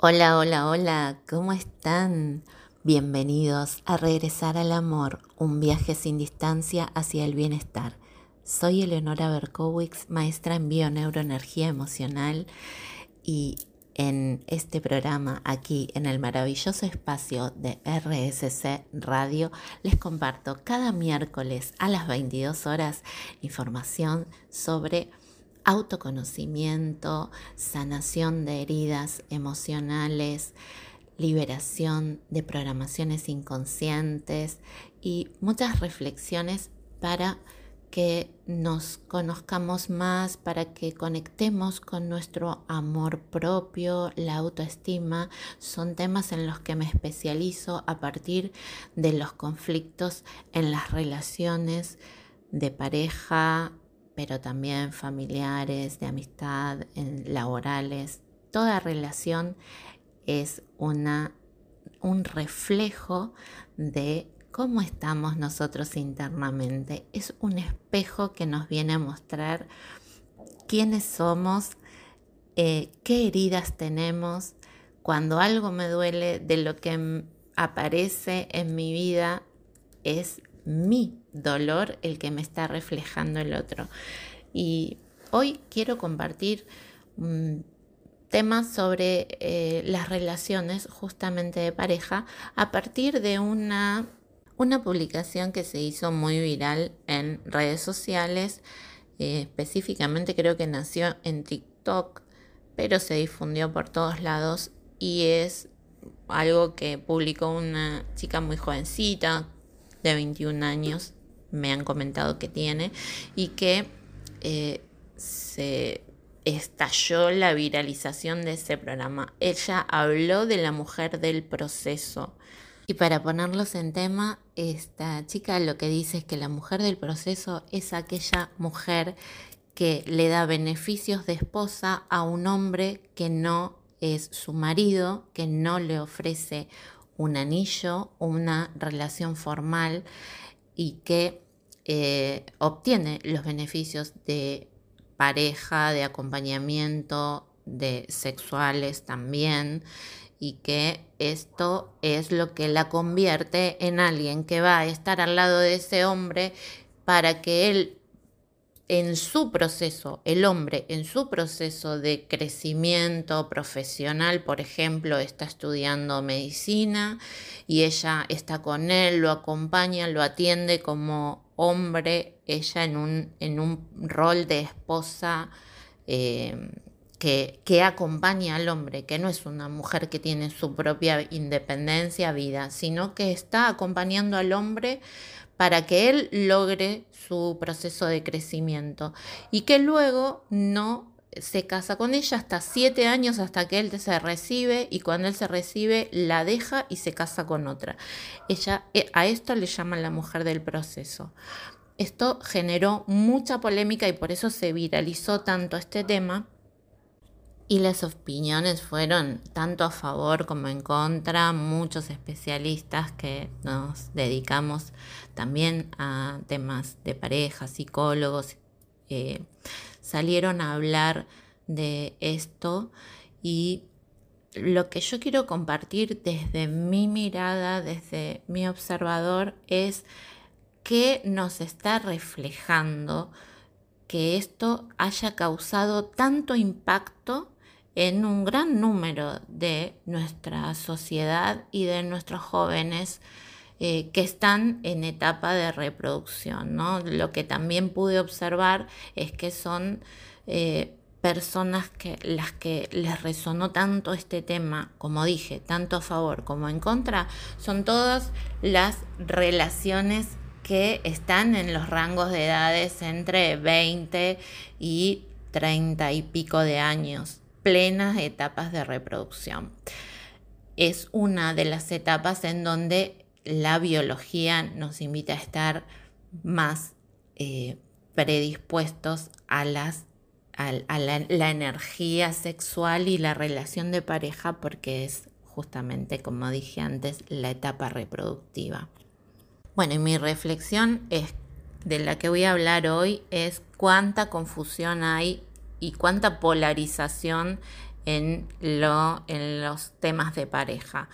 Hola, hola, hola, ¿cómo están? Bienvenidos a Regresar al Amor, un viaje sin distancia hacia el bienestar. Soy Eleonora Berkowitz, maestra en bioneuroenergía emocional y en este programa, aquí en el maravilloso espacio de RSC Radio, les comparto cada miércoles a las 22 horas información sobre autoconocimiento, sanación de heridas emocionales, liberación de programaciones inconscientes y muchas reflexiones para que nos conozcamos más, para que conectemos con nuestro amor propio, la autoestima, son temas en los que me especializo a partir de los conflictos en las relaciones de pareja, pero también familiares, de amistad, laborales. Toda relación es una, un reflejo de cómo estamos nosotros internamente. Es un espejo que nos viene a mostrar quiénes somos, eh, qué heridas tenemos. Cuando algo me duele de lo que aparece en mi vida es mi dolor el que me está reflejando el otro. Y hoy quiero compartir un tema sobre eh, las relaciones justamente de pareja a partir de una, una publicación que se hizo muy viral en redes sociales. Eh, específicamente creo que nació en TikTok, pero se difundió por todos lados y es algo que publicó una chica muy jovencita, de 21 años, me han comentado que tiene, y que eh, se estalló la viralización de ese programa. Ella habló de la mujer del proceso. Y para ponerlos en tema, esta chica lo que dice es que la mujer del proceso es aquella mujer que le da beneficios de esposa a un hombre que no es su marido, que no le ofrece un anillo, una relación formal y que eh, obtiene los beneficios de pareja, de acompañamiento, de sexuales también, y que esto es lo que la convierte en alguien que va a estar al lado de ese hombre para que él en su proceso, el hombre en su proceso de crecimiento profesional, por ejemplo, está estudiando medicina y ella está con él, lo acompaña, lo atiende como hombre, ella en un, en un rol de esposa eh, que, que acompaña al hombre, que no es una mujer que tiene su propia independencia, vida, sino que está acompañando al hombre para que él logre su proceso de crecimiento y que luego no se casa con ella hasta siete años hasta que él se recibe y cuando él se recibe la deja y se casa con otra. Ella eh, a esto le llaman la mujer del proceso. Esto generó mucha polémica y por eso se viralizó tanto este tema y las opiniones fueron tanto a favor como en contra, muchos especialistas que nos dedicamos también a temas de pareja, psicólogos, eh, salieron a hablar de esto y lo que yo quiero compartir desde mi mirada, desde mi observador, es que nos está reflejando que esto haya causado tanto impacto en un gran número de nuestra sociedad y de nuestros jóvenes eh, que están en etapa de reproducción. ¿no? Lo que también pude observar es que son eh, personas que las que les resonó tanto este tema, como dije, tanto a favor como en contra, son todas las relaciones que están en los rangos de edades entre 20 y 30 y pico de años plenas etapas de reproducción. Es una de las etapas en donde la biología nos invita a estar más eh, predispuestos a, las, a, la, energía sexual y la relación de pareja porque es justamente, como dije antes, la etapa reproductiva. Bueno, y mi reflexión es, de la que voy a hablar hoy es cuánta confusión hay y cuánta polarización en, lo, en los temas de pareja,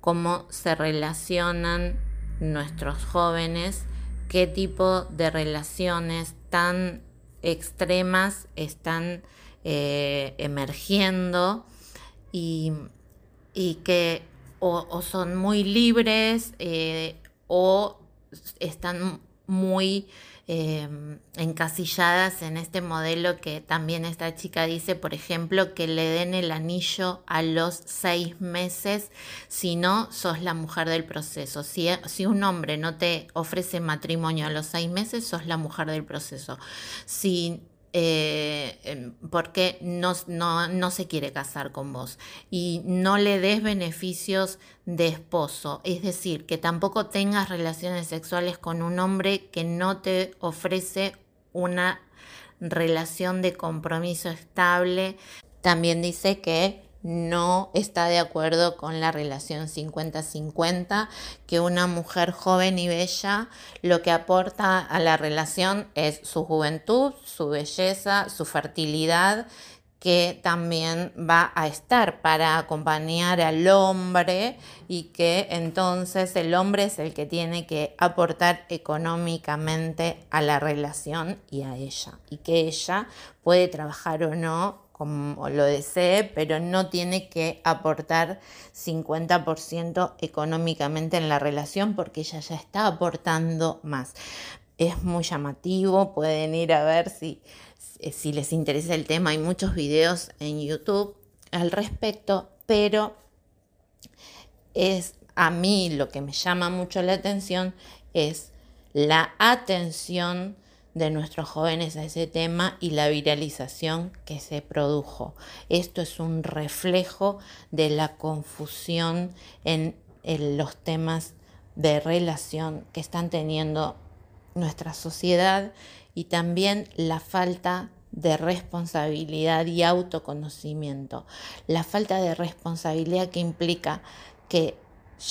cómo se relacionan nuestros jóvenes, qué tipo de relaciones tan extremas están eh, emergiendo y, que o, son muy libres eh, o están muy Em, encasilladas en este modelo que también esta chica dice, por ejemplo, que le den el anillo a los seis meses, si no, sos la mujer del proceso. Si, si un hombre no te ofrece matrimonio a los seis meses, sos la mujer del proceso. Si eh, porque no, no, se quiere casar con vos y no le des beneficios de esposo, es decir, que tampoco tengas relaciones sexuales con un hombre que no te ofrece una relación de compromiso estable. También dice que no está de acuerdo con la relación 50-50, que una mujer joven y bella lo que aporta a la relación es su juventud, su belleza, su fertilidad, que también va a estar para acompañar al hombre y que entonces el hombre es el que tiene que aportar económicamente a la relación y a ella y que ella puede trabajar o no como lo desee, pero no tiene que aportar 50% económicamente en la relación porque ella ya está aportando más. Es muy llamativo, pueden ir a ver si, si les interesa el tema, hay muchos videos en YouTube al respecto, pero es a mí lo que me llama mucho la atención es la atención de nuestros jóvenes a ese tema y la viralización que se produjo. Esto es un reflejo de la confusión en, los temas de relación que están teniendo nuestra sociedad y también la falta de responsabilidad y autoconocimiento. La falta de responsabilidad que implica que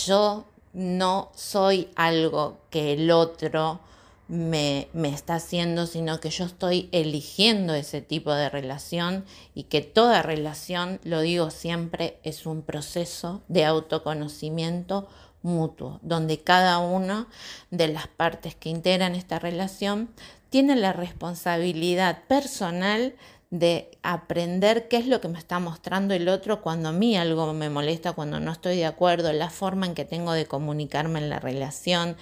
yo no soy algo que el otro me, está haciendo, sino que yo estoy eligiendo ese tipo de relación y que toda relación, lo digo siempre, es un proceso de autoconocimiento mutuo, donde cada una de las partes que integran esta relación tiene la responsabilidad personal de aprender qué es lo que me está mostrando el otro cuando a mí algo me molesta, cuando no estoy de acuerdo, la forma en que tengo de comunicarme en la relación,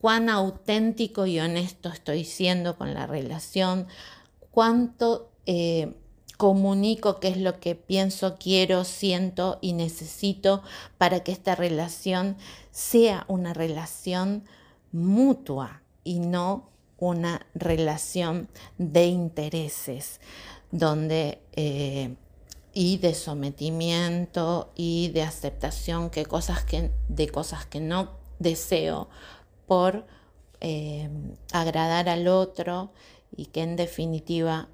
cuán auténtico y honesto estoy siendo con la relación, cuánto eh, comunico qué es lo que pienso, quiero, siento y necesito para que esta relación sea una relación mutua y no una relación de intereses donde eh, y de sometimiento y de aceptación que cosas que, de cosas que no deseo por eh, agradar al otro y que en definitiva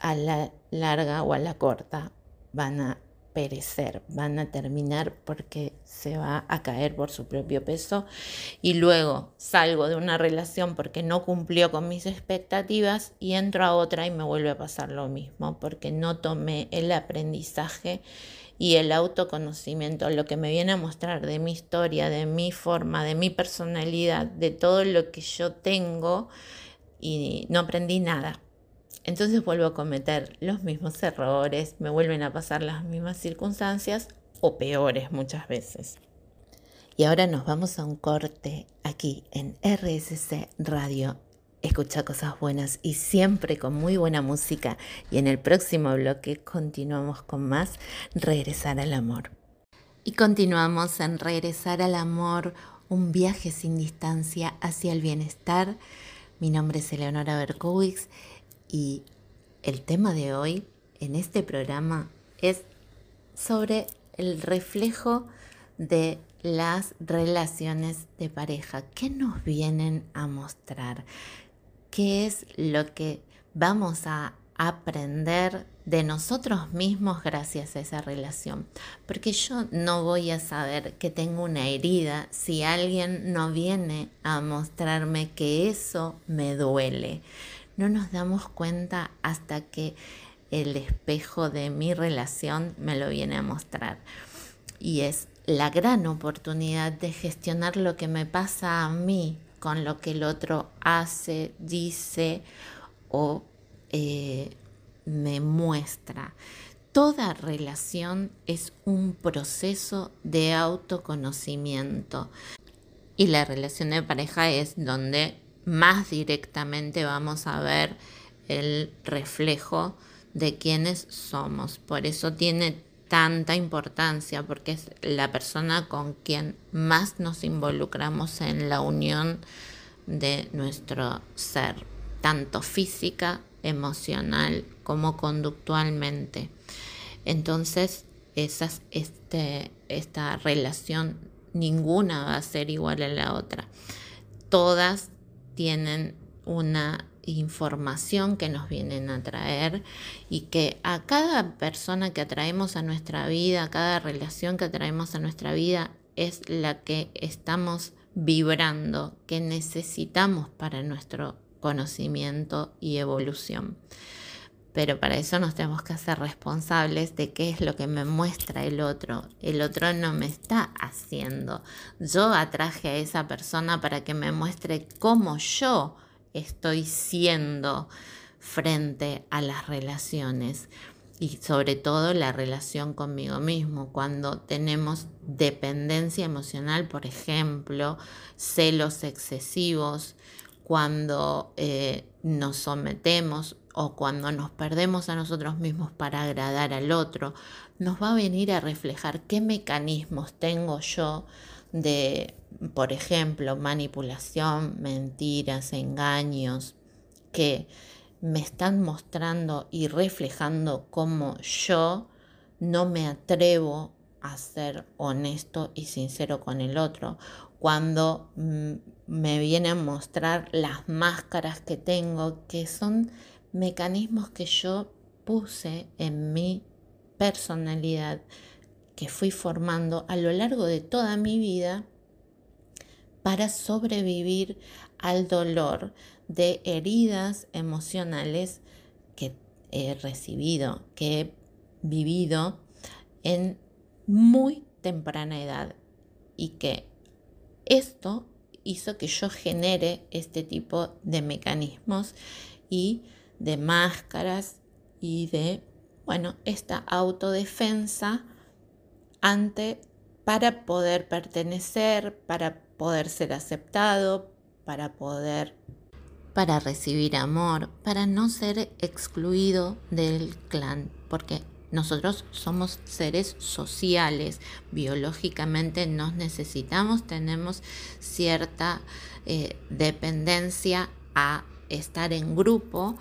a la larga o a la corta van a perecer, van a terminar porque se va a caer por su propio peso. Y luego salgo de una relación porque no cumplió con mis expectativas y entro a otra y me vuelve a pasar lo mismo porque no tomé el aprendizaje y el autoconocimiento, lo que me viene a mostrar de mi historia, de mi forma, de mi personalidad, de todo lo que yo tengo y no aprendí nada. Entonces vuelvo a cometer los mismos errores, me vuelven a pasar las mismas circunstancias o peores muchas veces. Y ahora nos vamos a un corte aquí en RSC Radio escucha cosas buenas y siempre con muy buena música. Y en el próximo bloque continuamos con más Regresar al Amor. Y continuamos en Regresar al Amor, un viaje sin distancia hacia el bienestar. Mi nombre es Eleonora Berkowitz y el tema de hoy en este programa es sobre el reflejo de las relaciones de pareja. ¿Qué nos vienen a mostrar? Qué es lo que vamos a aprender de nosotros mismos gracias a esa relación. Porque yo no voy a saber que tengo una herida si alguien no viene a mostrarme que eso me duele. No nos damos cuenta hasta que el espejo de mi relación me lo viene a mostrar. Y es la gran oportunidad de gestionar lo que me pasa a mí con lo que el otro hace, dice o eh, me muestra. Toda relación es un proceso de autoconocimiento y la relación de pareja es donde más directamente vamos a ver el reflejo de quienes somos. Por eso tiene tanta importancia, porque es la persona con quien más nos involucramos en la unión de nuestro ser, tanto física, emocional como conductualmente. Entonces, esas, este, esta relación, ninguna va a ser igual a la otra. Todas tienen una información que nos vienen a traer y que a cada persona que atraemos a nuestra vida, a cada relación que atraemos a nuestra vida es la que estamos vibrando, que necesitamos para nuestro conocimiento y evolución. Pero para eso nos tenemos que hacer responsables de qué es lo que me muestra el otro. El otro no me está haciendo. Yo atraje a esa persona para que me muestre cómo yo estoy siendo frente a las relaciones y sobre todo la relación conmigo mismo. Cuando tenemos dependencia emocional, por ejemplo, celos excesivos, cuando eh, nos sometemos o cuando nos perdemos a nosotros mismos para agradar al otro, nos va a venir a reflejar qué mecanismos tengo yo de, por ejemplo, manipulación, mentiras, engaños, que me están mostrando y reflejando cómo yo no me atrevo a ser honesto y sincero con el otro, cuando mm, me viene a mostrar las máscaras que tengo, que son mecanismos que yo puse en mi personalidad que fui formando a lo largo de toda mi vida para sobrevivir al dolor de heridas emocionales que he recibido, que he vivido en muy temprana edad y que esto hizo que yo genere este tipo de mecanismos y de máscaras y de, bueno, esta autodefensa ante para poder pertenecer, para poder ser aceptado, para poder para recibir amor, para no ser excluido del clan, porque nosotros somos seres sociales, biológicamente nos necesitamos, tenemos cierta eh, dependencia a estar en grupo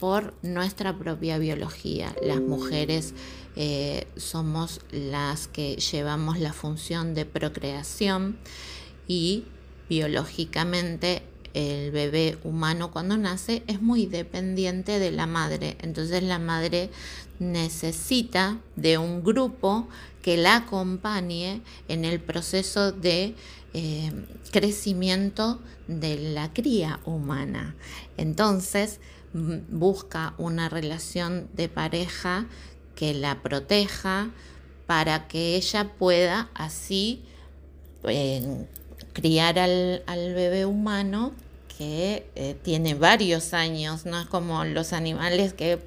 por nuestra propia biología. Las mujeres eh, somos las que llevamos la función de procreación y biológicamente el bebé humano cuando nace es muy dependiente de la madre. Entonces la madre necesita de un grupo que la acompañe en el proceso de eh, crecimiento de la cría humana. Entonces busca una relación de pareja que la proteja para que ella pueda así eh, criar al, bebé humano que eh, tiene varios años, no es como los animales que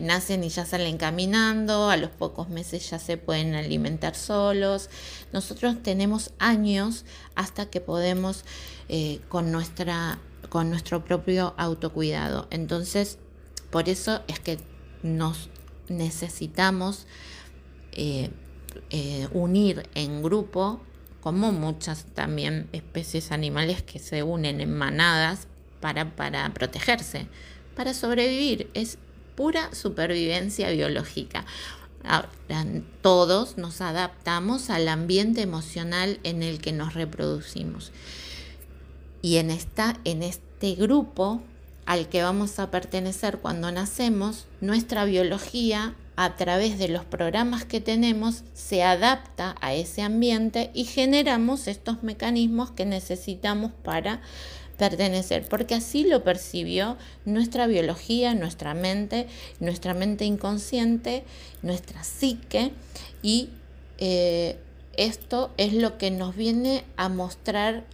nacen y ya salen caminando, a los pocos meses ya se pueden alimentar solos. Nosotros tenemos años hasta que podemos eh, con, nuestra, con nuestro propio autocuidado. Entonces, por eso es que nos necesitamos eh, unir en grupo, como muchas también especies animales que se unen en manadas para, para protegerse, para sobrevivir. Es pura supervivencia biológica. Ahora, todos nos adaptamos al ambiente emocional en el que nos reproducimos. Y en, esta, en este grupo al que vamos a pertenecer cuando nacemos, nuestra biología a través de los programas que tenemos se adapta a ese ambiente y generamos estos mecanismos que necesitamos para pertenecer, porque así lo percibió nuestra biología, nuestra mente, nuestra mente inconsciente, nuestra psique, y eh, esto es lo que nos viene a mostrar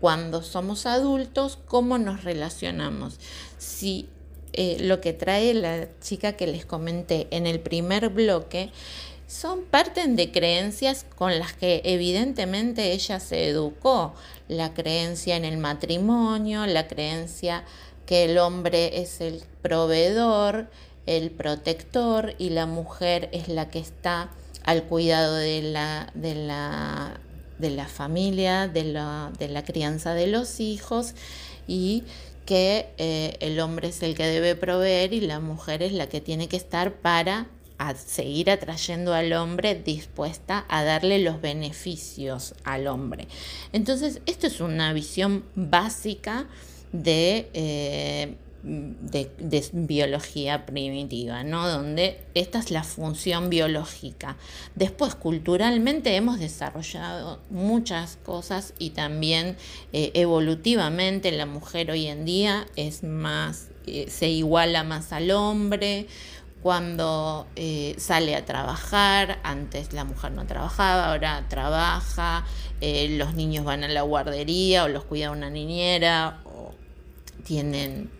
cuando somos adultos cómo nos relacionamos. Si eh, lo que trae la chica que les comenté en el primer bloque son parten de creencias con las que evidentemente ella se educó. La creencia en el matrimonio, la creencia que el hombre es el proveedor, el protector y la mujer es la que está al cuidado de la, de la, de la familia, de la, de la crianza de los hijos y que eh, el hombre es el que debe proveer y la mujer es la que tiene que estar para seguir atrayendo al hombre dispuesta a darle los beneficios al hombre. Entonces, esto es una visión básica de eh, de, biología primitiva, ¿no? Donde esta es la función biológica. Después, culturalmente hemos desarrollado muchas cosas y también eh, evolutivamente la mujer hoy en día es más, eh, se iguala más al hombre. Cuando eh, sale a trabajar, antes la mujer no trabajaba, ahora trabaja, los niños van a la guardería o los cuida una niñera o tienen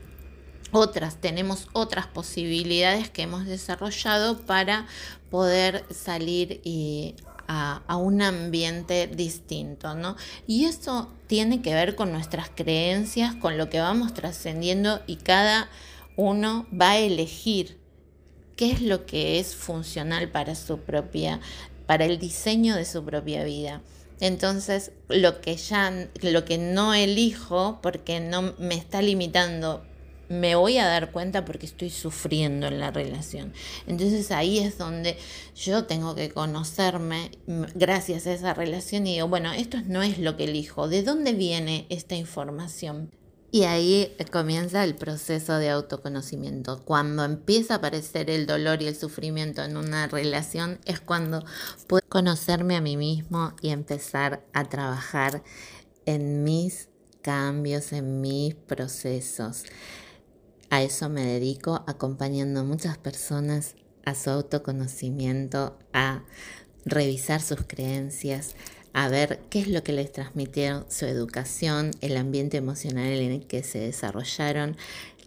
otras, tenemos otras posibilidades que hemos desarrollado para poder salir a, a, un ambiente distinto, ¿no? Y eso tiene que ver con nuestras creencias, con lo que vamos trascendiendo y cada uno va a elegir qué es lo que es funcional para su propia, para el diseño de su propia vida. Entonces, lo que ya, lo que no elijo, porque no me está limitando me voy a dar cuenta porque estoy sufriendo en la relación. Entonces ahí es donde yo tengo que conocerme gracias a esa relación y digo, bueno, esto no es lo que elijo, ¿de dónde viene esta información? Y ahí comienza el proceso de autoconocimiento. Cuando empieza a aparecer el dolor y el sufrimiento en una relación es cuando puedo conocerme a mí mismo y empezar a trabajar en mis cambios, en mis procesos. A eso me dedico acompañando a muchas personas a su autoconocimiento, a revisar sus creencias, a ver qué es lo que les transmitieron su educación, el ambiente emocional en el que se desarrollaron,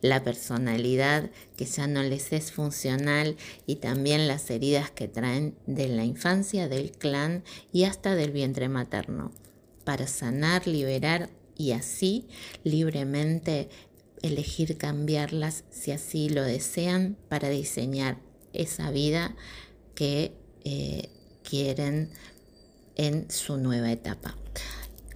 la personalidad que ya no les es funcional y también las heridas que traen de la infancia, del clan y hasta del vientre materno, para sanar, liberar y así libremente elegir cambiarlas si así lo desean para diseñar esa vida que eh, quieren en su nueva etapa.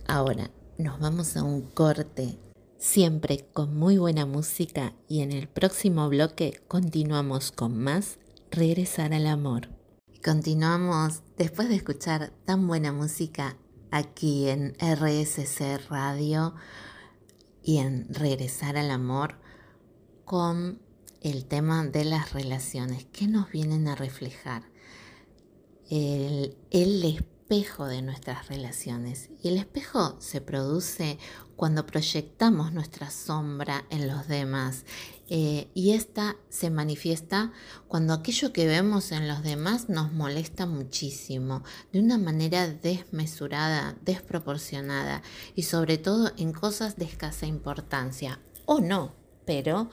Ahora nos vamos a un corte, siempre con muy buena música y en el próximo bloque continuamos con más Regresar al Amor. Continuamos después de escuchar tan buena música aquí en RSC Radio y en regresar al amor con el tema de las relaciones. ¿Qué nos vienen a reflejar? El, espejo de nuestras relaciones. Y el espejo se produce cuando proyectamos nuestra sombra en los demás. Eh, y esta se manifiesta cuando aquello que vemos en los demás nos molesta muchísimo, de una manera desmesurada, desproporcionada y sobre todo en cosas de escasa importancia. O no, pero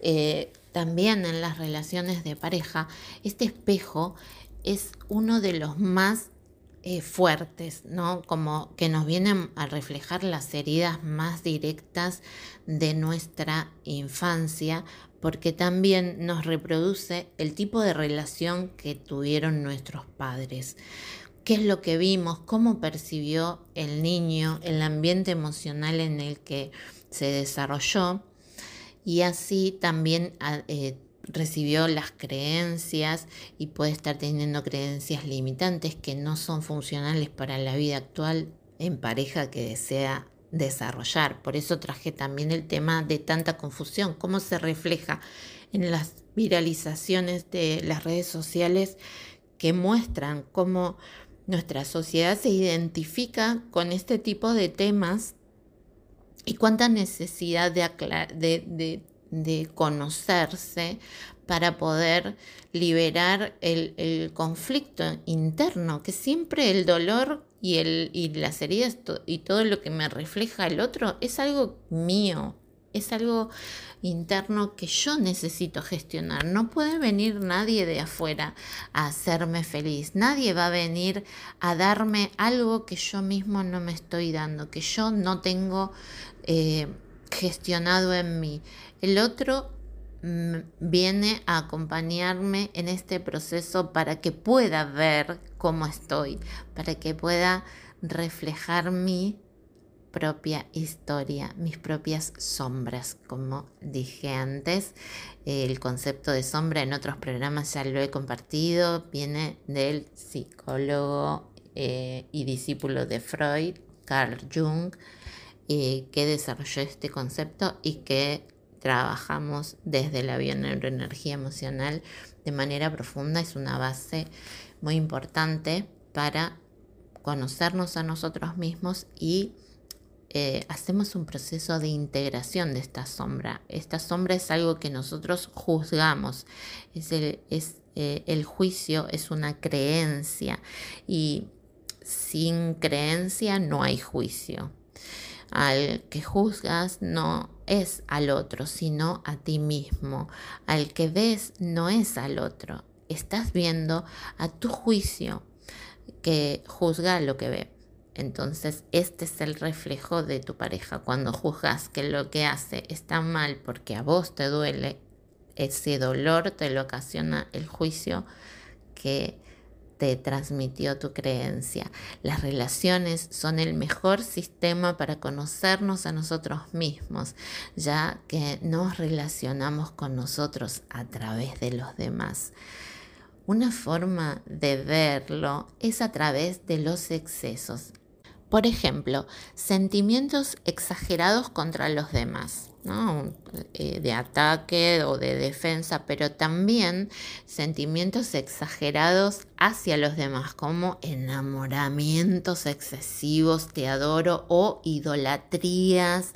eh, también en las relaciones de pareja, este espejo es uno de los más eh, fuertes, ¿no? Como que nos vienen a reflejar las heridas más directas de nuestra infancia, porque también nos reproduce el tipo de relación que tuvieron nuestros padres. ¿Qué es lo que vimos? ¿Cómo percibió el niño el ambiente emocional en el que se desarrolló? Y así también eh, recibió las creencias y puede estar teniendo creencias limitantes que no son funcionales para la vida actual en pareja que desea desarrollar. Por eso traje también el tema de tanta confusión, cómo se refleja en las viralizaciones de las redes sociales que muestran cómo nuestra sociedad se identifica con este tipo de temas y cuánta necesidad de, de, conocerse para poder liberar el, conflicto interno, que siempre el dolor y, el, y las heridas y todo lo que me refleja el otro es algo mío, es algo interno que yo necesito gestionar. No puede venir nadie de afuera a hacerme feliz. Nadie va a venir a darme algo que yo mismo no me estoy dando, que yo no tengo eh, gestionado en mí. El otro mm, viene a acompañarme en este proceso para que pueda ver cómo estoy, para que pueda reflejar mi propia historia, mis propias sombras. Como dije antes, el concepto de sombra en otros programas ya lo he compartido, viene del psicólogo eh, y discípulo de Freud, Carl Jung, eh, que desarrolló este concepto y que trabajamos desde la bioneuroenergía emocional de manera profunda. Es una base muy importante para conocernos a nosotros mismos y eh, hacemos un proceso de integración de esta sombra. Esta sombra es algo que nosotros juzgamos, es el, eh, el juicio es una creencia y sin creencia no hay juicio. Al que juzgas no es al otro, sino a ti mismo. Al que ves no es al otro. Estás viendo a tu juicio que juzga lo que ve. Entonces, este es el reflejo de tu pareja. Cuando juzgas que lo que hace está mal porque a vos te duele, ese dolor te lo ocasiona el juicio que te transmitió tu creencia. Las relaciones son el mejor sistema para conocernos a nosotros mismos, ya que nos relacionamos con nosotros a través de los demás. Una forma de verlo es a través de los excesos. Por ejemplo, sentimientos exagerados contra los demás, eh, de ataque o de defensa, pero también sentimientos exagerados hacia los demás, como enamoramientos excesivos, te adoro o idolatrías.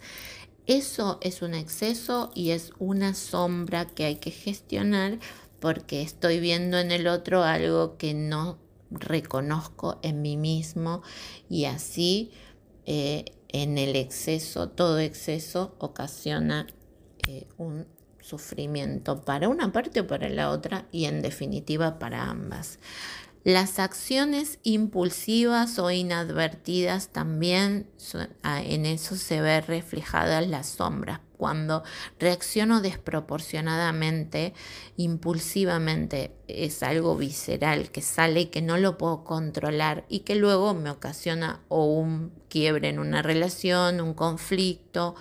Eso es un exceso y es una sombra que hay que gestionar porque estoy viendo en el otro algo que no reconozco en mí mismo y así eh, en el exceso, todo exceso ocasiona eh, un sufrimiento para una parte o para la otra y en definitiva para ambas. Las acciones impulsivas o inadvertidas también ah, en eso se ve reflejadas las sombras. Cuando reacciono desproporcionadamente, impulsivamente, es algo visceral que sale y que no lo puedo controlar y que luego me ocasiona o un quiebre en una relación, un conflicto,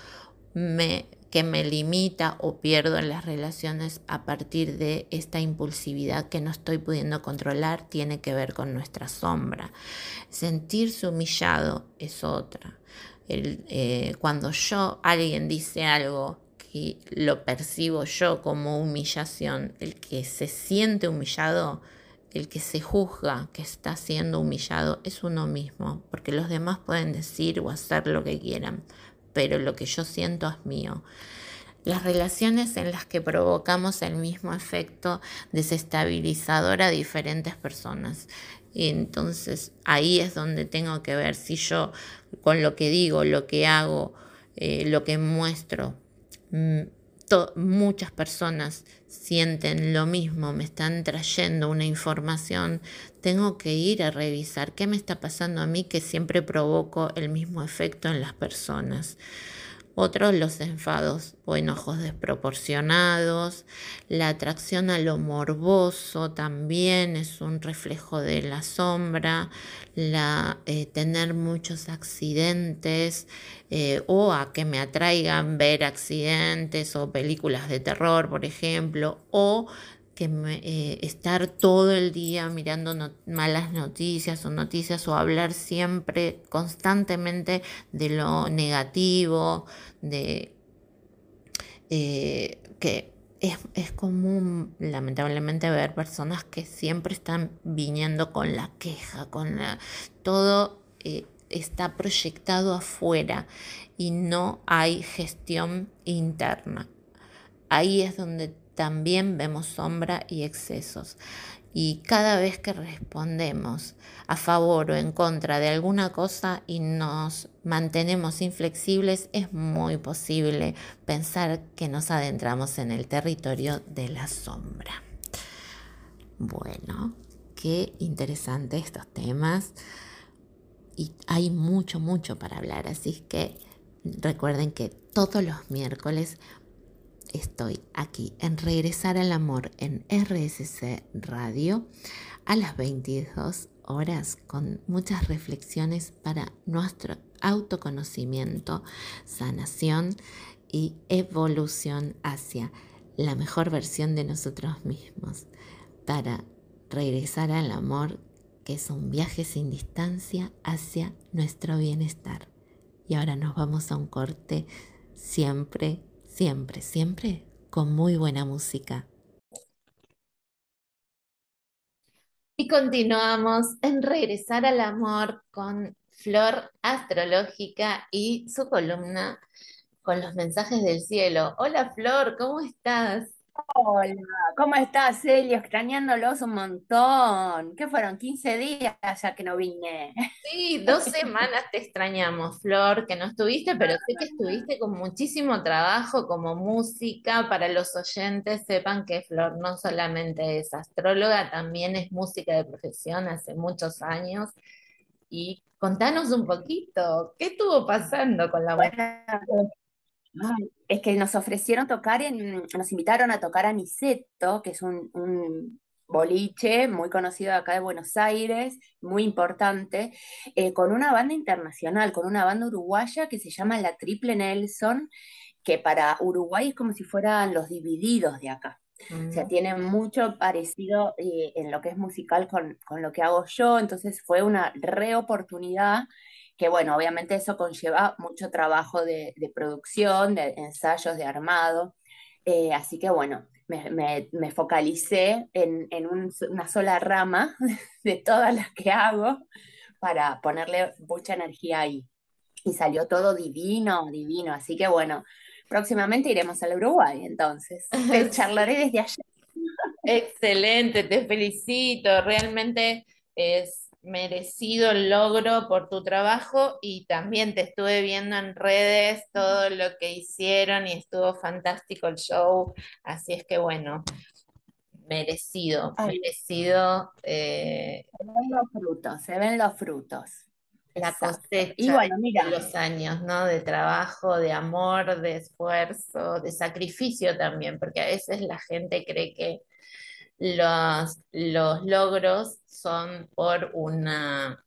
que me limita o pierdo en las relaciones a partir de esta impulsividad que no estoy pudiendo controlar tiene que ver con nuestra sombra. Sentirse humillado es otra. Eh, cuando yo, alguien dice algo que lo percibo yo como humillación, el que se siente humillado, el que se juzga que está siendo humillado es uno mismo, porque los demás pueden decir o hacer lo que quieran, pero lo que yo siento es mío. Las relaciones en las que provocamos el mismo efecto desestabilizador a diferentes personas. Y entonces ahí es donde tengo que ver si yo con lo que digo, lo que hago, eh, lo que muestro, mm, muchas personas sienten lo mismo, me están trayendo una información, tengo que ir a revisar qué me está pasando a mí que siempre provoco el mismo efecto en las personas. Otros los enfados o enojos desproporcionados, la atracción a lo morboso también es un reflejo de la sombra, la, eh, tener muchos accidentes eh, o a que me atraigan ver accidentes o películas de terror, por ejemplo, o que eh, estar todo el día mirando malas noticias o noticias o hablar siempre constantemente de lo negativo, de eh, que es, común lamentablemente ver personas que siempre están viniendo con la queja, con todo. Eh, está proyectado afuera y no hay gestión interna. Ahí es donde también vemos sombra y excesos. Y cada vez que respondemos a favor o en contra de alguna cosa y nos mantenemos inflexibles, es muy posible pensar que nos adentramos en el territorio de la sombra. Bueno, qué interesante estos temas y hay mucho, mucho para hablar, así que recuerden que todos los miércoles estoy aquí en Regresar al Amor en RSC Radio a las 22 horas con muchas reflexiones para nuestro autoconocimiento, sanación y evolución hacia la mejor versión de nosotros mismos para regresar al amor que es un viaje sin distancia hacia nuestro bienestar. Y ahora nos vamos a un corte siempre siempre, siempre con muy buena música. Y continuamos en Regresar al Amor con Flor Astrológica y su columna con los mensajes del cielo. Hola Flor, ¿cómo estás? Hola, ¿cómo estás, Celio? Extrañándolos un montón. ¿Qué fueron? 15 días ya que no vine. Sí, dos semanas te extrañamos, Flor, que no estuviste, pero sé que estuviste con muchísimo trabajo como música. Para los oyentes, sepan que Flor no solamente es astróloga, también es música de profesión hace muchos años. Y contanos un poquito, ¿qué estuvo pasando con la es que nos ofrecieron tocar, en, nos invitaron a tocar a Niceto, que es un, boliche muy conocido acá de Buenos Aires, muy importante, eh, con una banda internacional, con una banda uruguaya que se llama La Triple Nelson, que para Uruguay es como si fueran los divididos de acá. O sea, mm. tiene mucho parecido eh, en lo que es musical con, con, lo que hago yo, entonces fue una reoportunidad que bueno, obviamente eso conlleva mucho trabajo de, producción, de ensayos, de armado. Eh, así que bueno, me, focalicé en, una sola rama de todas las que hago para ponerle mucha energía ahí. Y salió todo divino, divino. Así que bueno, próximamente iremos al Uruguay, entonces. Te charlaré desde allá. Excelente, te felicito. Realmente es merecido logro por tu trabajo y también te estuve viendo en redes todo lo que hicieron y estuvo fantástico el show, así es que bueno, merecido, merecido. Eh, se ven los frutos, se ven los frutos. La cosecha y bueno, mira. de los años, ¿no? De trabajo, de amor, de esfuerzo, de sacrificio también, porque a veces la gente cree que los, los logros son por una,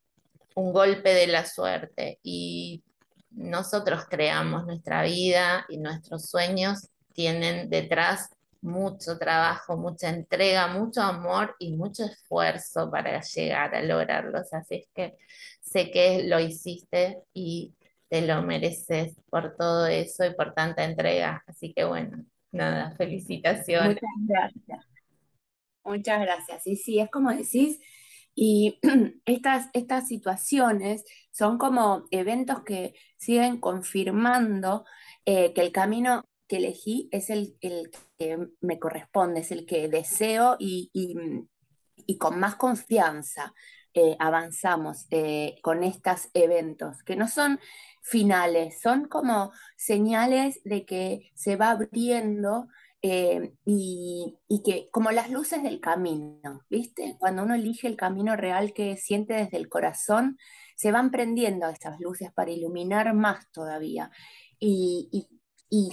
un golpe de la suerte y nosotros creamos nuestra vida y nuestros sueños tienen detrás mucho trabajo, mucha entrega, mucho amor y mucho esfuerzo para llegar a lograrlos. Así es que sé que lo hiciste y te lo mereces por todo eso y por tanta entrega. Así que bueno, nada, felicitaciones. Muchas gracias. Muchas gracias. Sí, sí, es como decís, y estas, estas situaciones son como eventos que siguen confirmando eh, que el camino que elegí es el, que me corresponde, es el que deseo y, con más confianza eh, avanzamos eh, con estos eventos, que no son finales, son como señales de que se va abriendo eh, y, que como las luces del camino, ¿viste? Cuando uno elige el camino real que siente desde el corazón, se van prendiendo esas luces para iluminar más todavía y,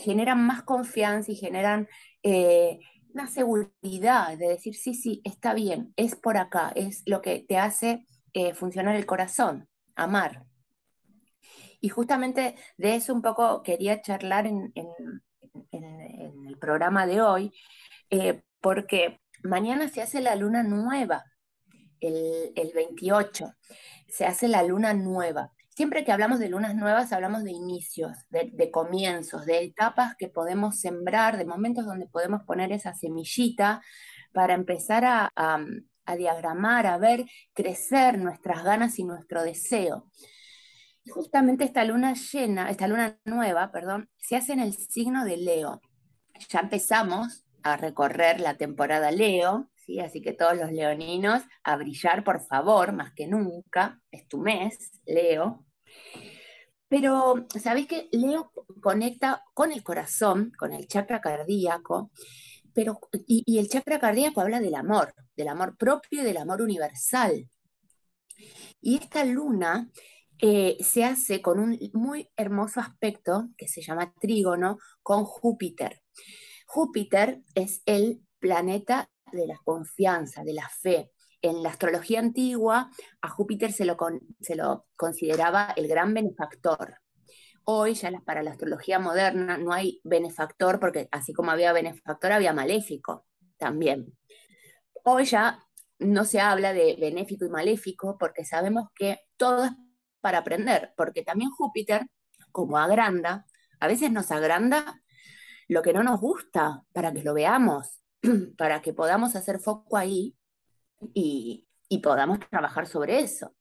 generan más confianza y generan eh, una seguridad de decir, sí, sí, está bien, es por acá, es lo que te hace eh, funcionar el corazón, amar. Y justamente de eso un poco quería charlar en, el programa de hoy, eh, porque mañana se hace la luna nueva, el, 28, se hace la luna nueva. Siempre que hablamos de lunas nuevas, hablamos de inicios, de, comienzos, de etapas que podemos sembrar, de momentos donde podemos poner esa semillita para empezar a, a diagramar, a ver crecer nuestras ganas y nuestro deseo. Justamente esta luna llena, esta luna nueva, perdón, se hace en el signo de Leo. Ya empezamos a recorrer la temporada Leo, ¿sí? así que todos los leoninos a brillar, por favor, más que nunca, es tu mes, Leo. Pero, ¿sabéis que Leo conecta con el corazón, con el chakra cardíaco? Pero, y, y, el chakra cardíaco habla del amor, del amor propio y del amor universal. Y esta luna eh, se hace con un muy hermoso aspecto que se llama trígono con Júpiter. Júpiter es el planeta de la confianza, de la fe. En la astrología antigua, a Júpiter se lo, se lo consideraba el gran benefactor. Hoy, ya para la astrología moderna, no hay benefactor, porque así como había benefactor, había maléfico también. Hoy ya no se habla de benéfico y maléfico, porque sabemos que todo es para aprender, porque también Júpiter, como agranda, a veces nos agranda lo que no nos gusta para que lo veamos, para que podamos hacer foco ahí y, podamos trabajar sobre eso.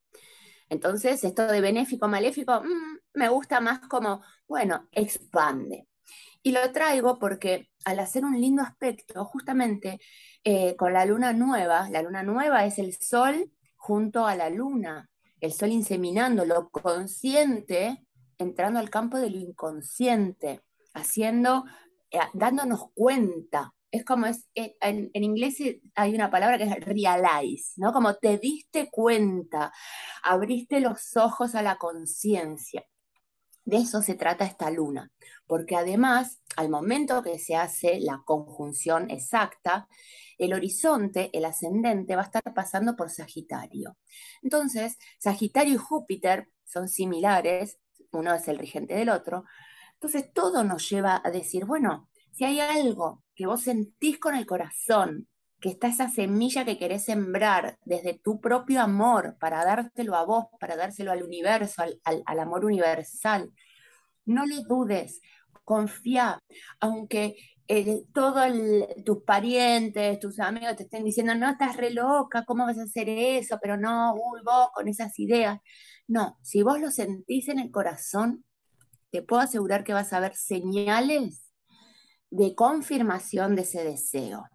Entonces, esto de benéfico, maléfico, mm, me gusta más como, bueno, expande. Y lo traigo porque al hacer un lindo aspecto, justamente eh, con la luna nueva, la luna nueva es el sol junto a la luna, el sol inseminando lo consciente, entrando al campo de lo inconsciente, haciendo, eh, dándonos cuenta. Es como es, eh, en, en, inglés hay una palabra que es realize, ¿no? Como te diste cuenta, abriste los ojos a la conciencia. De eso se trata esta luna, porque además, al momento que se hace la conjunción exacta, el horizonte, el ascendente, va a estar pasando por Sagitario. Entonces, Sagitario y Júpiter son similares, uno es el regente del otro. Entonces, todo nos lleva a decir, bueno, si hay algo que vos sentís con el corazón, que está esa semilla que querés sembrar desde tu propio amor para dártelo a vos, para dárselo al universo, al, amor universal. No le dudes, confía, aunque eh, todos tus parientes, tus amigos te estén diciendo, no, estás re loca, ¿cómo vas a hacer eso? Pero no, uy, vos con esas ideas. No, si vos lo sentís en el corazón, te puedo asegurar que vas a ver señales de confirmación de ese deseo.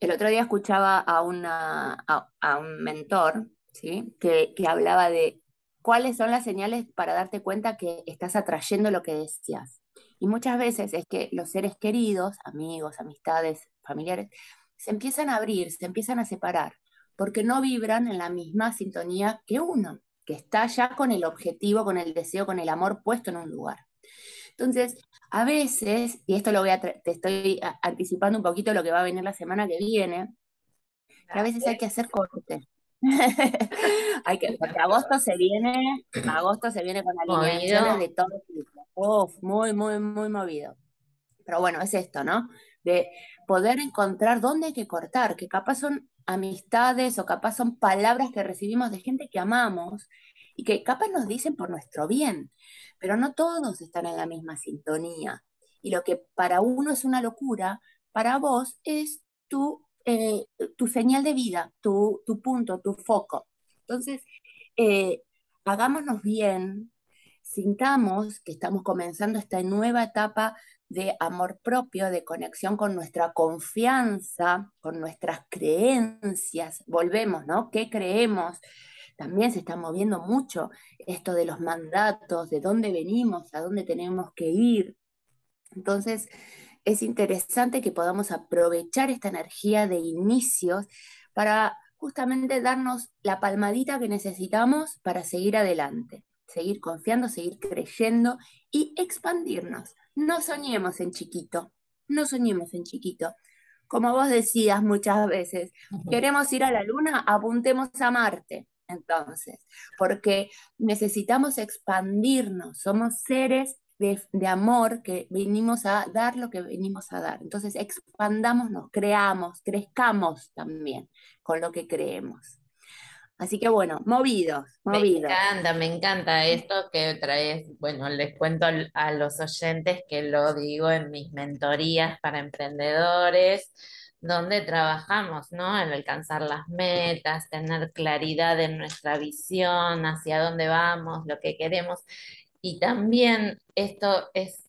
El otro día escuchaba a, una, a, un mentor ¿sí? que, que hablaba de cuáles son las señales para darte cuenta que estás atrayendo lo que deseas. Y muchas veces es que los seres queridos, amigos, amistades, familiares, se empiezan a abrir, se empiezan a separar, porque no vibran en la misma sintonía que uno, que está ya con el objetivo, con el deseo, con el amor puesto en un lugar. Entonces, a veces, y esto lo voy a te estoy anticipando un poquito lo que va a venir la semana que viene, que a veces hay que hacer corte. hay que, porque agosto se viene, agosto se viene con alineaciones de todo tipo. muy, muy, muy movido. Pero bueno, es esto, ¿no? De poder encontrar dónde hay que cortar, que capaz son amistades o capaz son palabras que recibimos de gente que amamos y que capaz nos dicen por nuestro bien, pero no todos están en la misma sintonía. Y lo que para uno es una locura, para vos es tu, eh, tu señal de vida, tu, punto, tu foco. Entonces, eh, hagámonos bien, sintamos que estamos comenzando esta nueva etapa de amor propio, de conexión con nuestra confianza, con nuestras creencias. Volvemos, ¿no? ¿Qué creemos? También se está moviendo mucho esto de los mandatos, de dónde venimos, a dónde tenemos que ir. Entonces, es interesante que podamos aprovechar esta energía de inicios para justamente darnos la palmadita que necesitamos para seguir adelante, seguir confiando, seguir creyendo y expandirnos. No soñemos en chiquito, no soñemos en chiquito. Como vos decías muchas veces, queremos ir a la luna, apuntemos a Marte entonces, porque necesitamos expandirnos, somos seres de, amor que venimos a dar lo que venimos a dar. Entonces, expandámonos, creamos, crezcamos también con lo que creemos. Así que bueno, movidos, movidos. Me encanta, me encanta esto que traes. Bueno, les cuento a los oyentes que lo digo en mis mentorías para emprendedores donde trabajamos, ¿no? En alcanzar las metas, tener claridad en nuestra visión, hacia dónde vamos, lo que queremos. Y también esto es,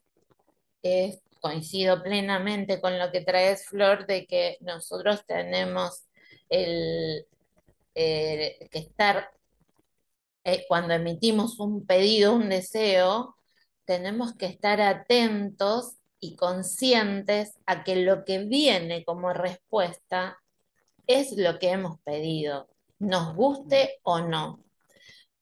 coincido plenamente con lo que traes, Flor, de que nosotros tenemos el, que estar, eh, cuando emitimos un pedido, un deseo, tenemos que estar atentos y conscientes a que lo que viene como respuesta es lo que hemos pedido, nos guste o no,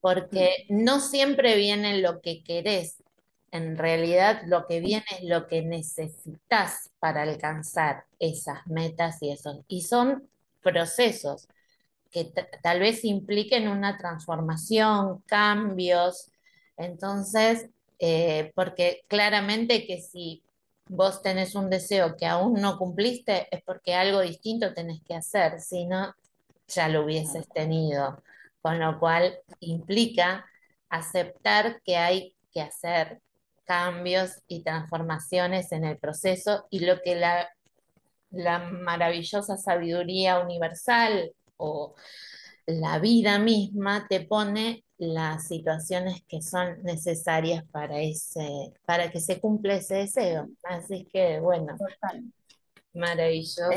porque no siempre viene lo que querés, en realidad lo que viene es lo que necesitas para alcanzar esas metas y esos, y son procesos que tal vez impliquen una transformación, cambios, entonces, eh, porque claramente que si vos tenés un deseo que aún no cumpliste, es porque algo distinto tenés que hacer, si no, ya lo hubieses tenido. Con lo cual implica aceptar que hay que hacer cambios y transformaciones en el proceso y lo que la, la maravillosa sabiduría universal o la vida misma te pone las situaciones que son necesarias para ese, para que se cumpla ese deseo. Así que bueno, maravilloso.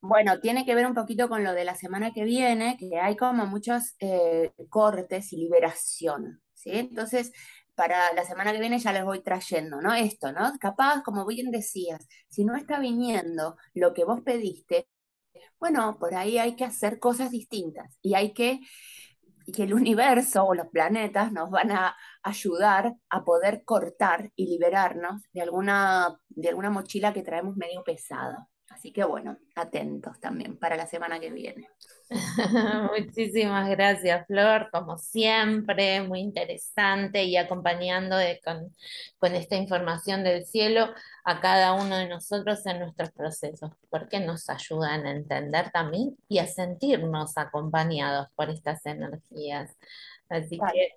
Bueno, tiene que ver un poquito con lo de la semana que viene, que hay como muchos eh, cortes y liberación, ¿sí? Entonces, para la semana que viene ya les voy trayendo, ¿no? Esto, ¿no? Capaz, como bien decías, si no está viniendo lo que vos pediste, bueno, por ahí hay que hacer cosas distintas y hay que y que el universo o los planetas nos van a ayudar a poder cortar y liberarnos de alguna, de alguna mochila que traemos medio pesada. Así que bueno, atentos también para la semana que viene. Muchísimas gracias, Flor, como siempre, muy interesante y acompañando con, con, esta información del cielo a cada uno de nosotros en nuestros procesos, porque nos ayudan a entender también y a sentirnos acompañados por estas energías. Así que,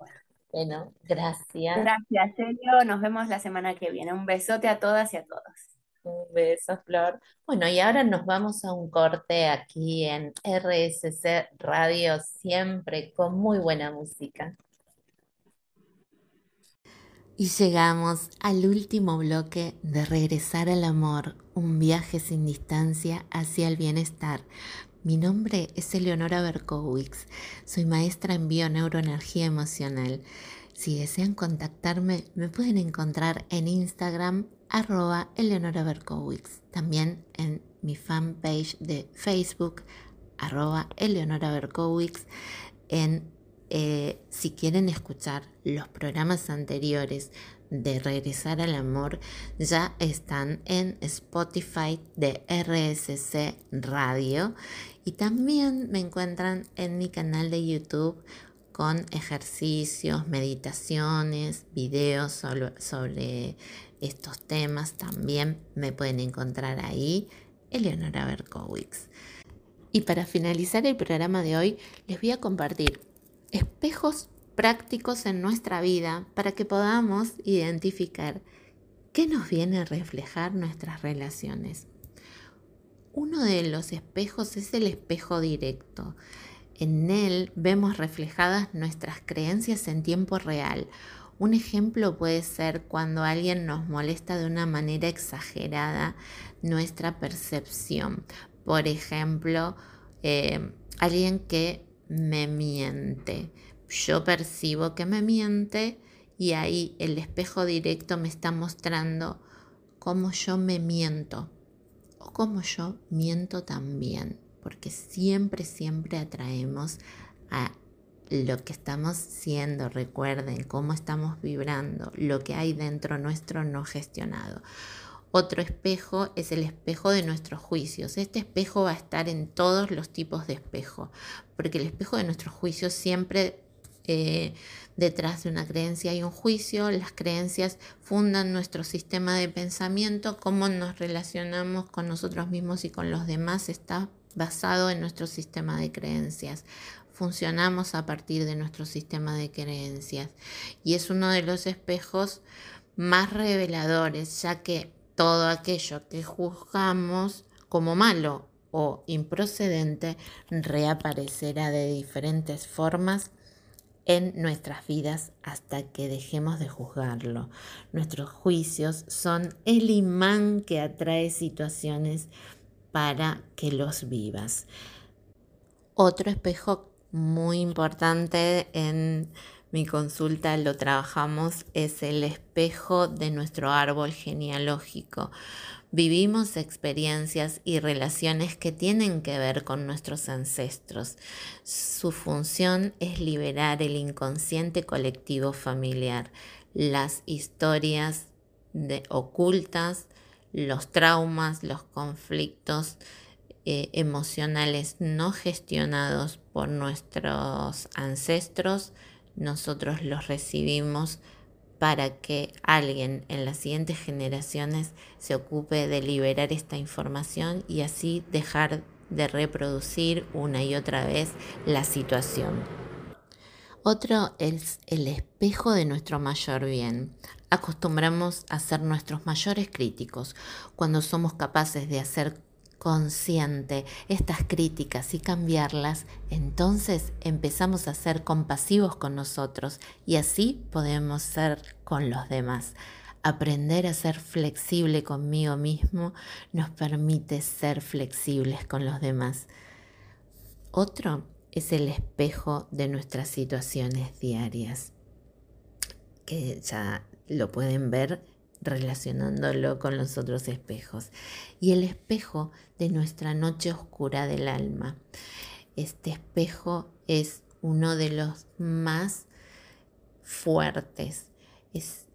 bueno, gracias. Gracias, Sergio. Nos vemos la semana que viene. Un besote a todas y a todos. Un beso, Flor. Bueno, y ahora nos vamos a un corte aquí en RSC Radio, siempre con muy buena música. Y llegamos al último bloque de Regresar al Amor, un viaje sin distancia hacia el bienestar. Mi nombre es Eleonora Berkowitz, soy maestra en bioneuroenergía emocional. Si desean contactarme, me pueden encontrar en Instagram arroba Eleonora Berkowitz. También en mi fanpage de Facebook, arroba Eleonora Berkowitz. En, eh, si quieren escuchar los programas anteriores de Regresar al Amor, ya están en Spotify de RSC Radio. Y también me encuentran en mi canal de YouTube con ejercicios, meditaciones, videos sobre estos temas también me pueden encontrar ahí, Eleonora Berkowitz. Y para finalizar el programa de hoy, les voy a compartir espejos prácticos en nuestra vida para que podamos identificar qué nos viene a reflejar nuestras relaciones. Uno de los espejos es el espejo directo. En él vemos reflejadas nuestras creencias en tiempo real un ejemplo puede ser cuando alguien nos molesta de una manera exagerada nuestra percepción. Por ejemplo, eh, alguien que me miente. Yo percibo que me miente y ahí el espejo directo me está mostrando cómo yo me miento o cómo yo miento también, porque siempre, siempre atraemos a lo que estamos siendo, recuerden cómo estamos vibrando, lo que hay dentro nuestro no gestionado. Otro espejo es el espejo de nuestros juicios. Este espejo va a estar en todos los tipos de espejo, porque el espejo de nuestros juicios siempre eh, detrás de una creencia hay un juicio, las creencias fundan nuestro sistema de pensamiento, cómo nos relacionamos con nosotros mismos y con los demás está basado en nuestro sistema de creencias funcionamos a partir de nuestro sistema de creencias y es uno de los espejos más reveladores, ya que todo aquello que juzgamos como malo o improcedente, reaparecerá de diferentes formas en nuestras vidas hasta que dejemos de juzgarlo. Nuestros juicios son el imán que atrae situaciones para que los vivas. Otro espejo muy importante en mi consulta lo trabajamos es el espejo de nuestro árbol genealógico. Vivimos experiencias y relaciones que tienen que ver con nuestros ancestros. Su función es liberar el inconsciente colectivo familiar, las historias de, ocultas, los traumas, los conflictos eh, emocionales no gestionados por nuestros ancestros, nosotros los recibimos para que alguien en las siguientes generaciones se ocupe de liberar esta información y así dejar de reproducir una y otra vez la situación. Otro es el espejo de nuestro mayor bien. Acostumbramos a ser nuestros mayores críticos cuando somos capaces de hacer consciente estas críticas y cambiarlas, entonces empezamos a ser compasivos con nosotros y así podemos ser con los demás. Aprender a ser flexible conmigo mismo nos permite ser flexibles con los demás. Otro es el espejo de nuestras situaciones diarias, que ya lo pueden ver relacionándolo con los otros espejos. Y el espejo de nuestra noche oscura del alma. Este espejo es uno de los más fuertes. Es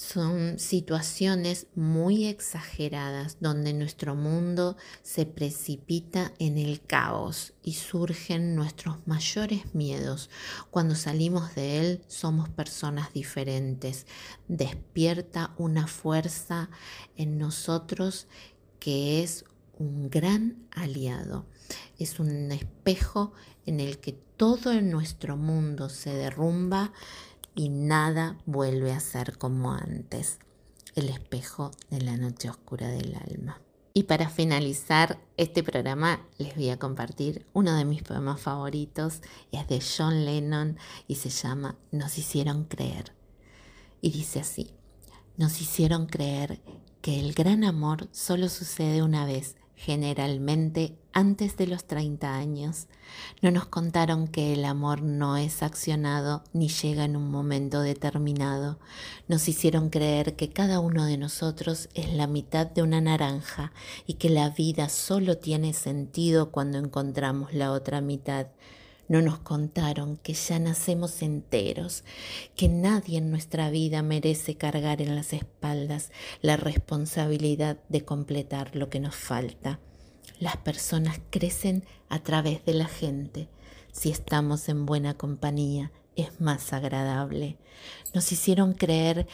son situaciones muy exageradas donde nuestro mundo se precipita en el caos y surgen nuestros mayores miedos. Cuando salimos de él somos personas diferentes. Despierta una fuerza en nosotros que es un gran aliado. Es un espejo en el que todo nuestro mundo se derrumba y nada vuelve a ser como antes. El espejo de la noche oscura del alma. Y para finalizar este programa les voy a compartir uno de mis poemas favoritos. Es de John Lennon y se llama Nos hicieron creer. Y dice así, nos hicieron creer que el gran amor solo sucede una vez generalmente antes de los 30 años, no nos contaron que el amor no es accionado ni llega en un momento determinado. Nos hicieron creer que cada uno de nosotros es la mitad de una naranja y que la vida solo tiene sentido cuando encontramos la otra mitad. No nos contaron que ya nacemos enteros, que nadie en nuestra vida merece cargar en las espaldas la responsabilidad de completar lo que nos falta. Las personas crecen a través de la gente. Si estamos en buena compañía, es más agradable. Nos hicieron creer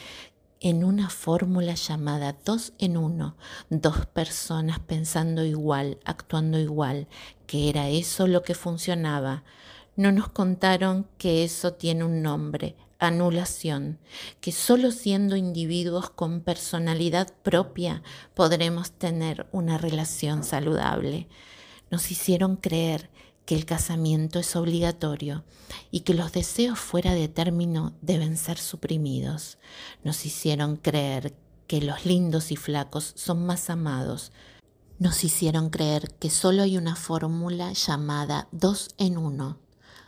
en una fórmula llamada dos en uno, dos personas pensando igual, actuando igual, que era eso lo que funcionaba. No nos contaron que eso tiene un nombre, anulación, que solo siendo individuos con personalidad propia podremos tener una relación saludable. Nos hicieron creer que el casamiento es obligatorio y que los deseos fuera de término deben ser suprimidos. Nos hicieron creer que los lindos y flacos son más amados. Nos hicieron creer que solo hay una fórmula llamada dos en uno,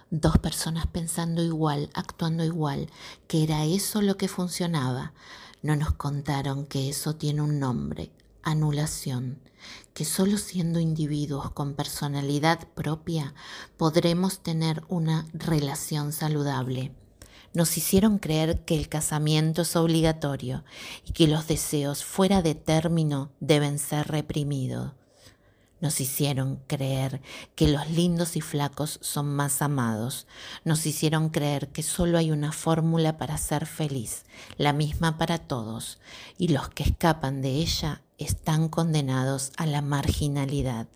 dos personas pensando igual, actuando igual, que era eso lo que funcionaba. No nos contaron que eso tiene un nombre, anulación, que solo siendo individuos con personalidad propia podremos tener una relación saludable. Nos hicieron creer que el casamiento es obligatorio y que los deseos fuera de término deben ser reprimidos. Nos hicieron creer que los lindos y flacos son más amados. Nos hicieron creer que solo hay una fórmula para ser feliz, la misma para todos, y los que escapan de ella están condenados a la marginalidad.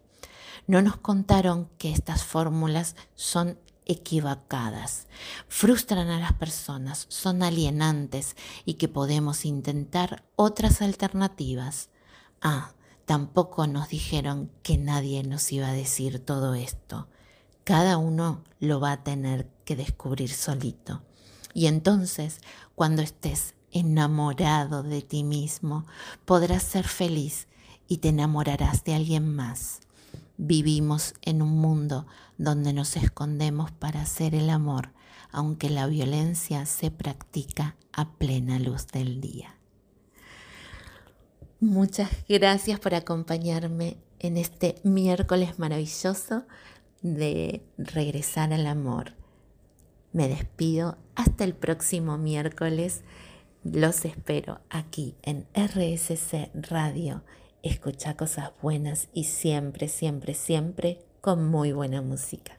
No nos contaron que estas fórmulas son equivocadas, frustran a las personas, son alienantes y que podemos intentar otras alternativas. Ah, tampoco nos dijeron que nadie nos iba a decir todo esto. Cada uno lo va a tener que descubrir solito. Y entonces, cuando estés enamorado de ti mismo, podrás ser feliz y te enamorarás de alguien más. Vivimos en un mundo donde nos escondemos para hacer el amor, aunque la violencia se practica a plena luz del día. Muchas gracias por acompañarme en este miércoles maravilloso de regresar al amor. Me despido hasta el próximo miércoles. Los espero aquí en RSC Radio. Escucha cosas buenas y siempre, siempre, siempre con muy buena música.